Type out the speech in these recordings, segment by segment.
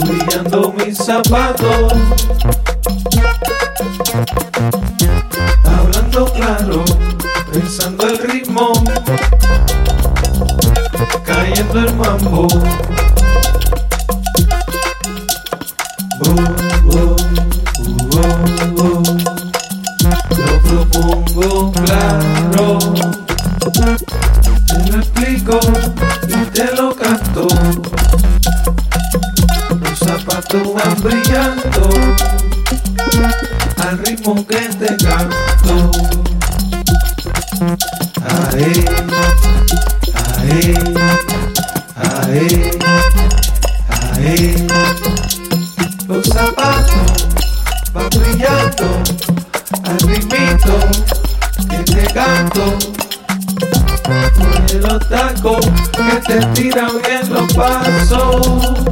Brillando mis zapatos. Hablando claro, pensando el ritmo. Cayendo el mambo. Oh, oh, oh, oh. Lo propongo claro. Lo explico y te lo canto. Los zapatos van brillando al ritmo que te canto. Ae, ae, ae, ae. Los zapatos van brillando al ritmito que te canto. Los tacos que te tiran bien los pasos.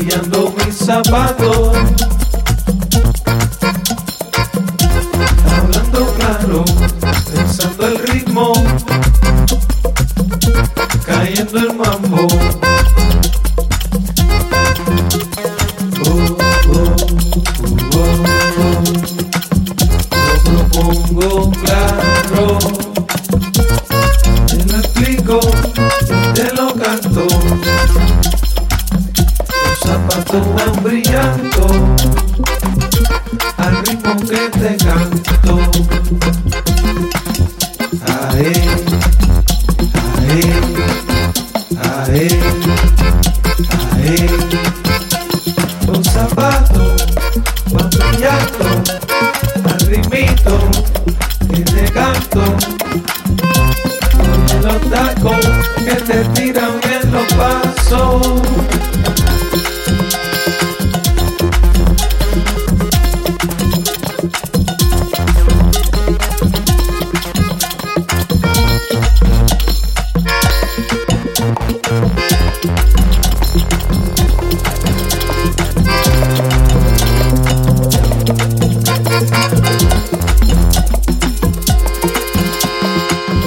Brillando mis zapatos. Hablando claro, pensando el ritmo. Cayendo el mambo. Oh, oh, oh, claro. Te lo explico, te lo canto. Van brillando al ritmo que te canto. Ae, ae, ae, ae. Los zapatos van brillando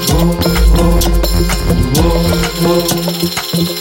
Whoa, whoa, whoa.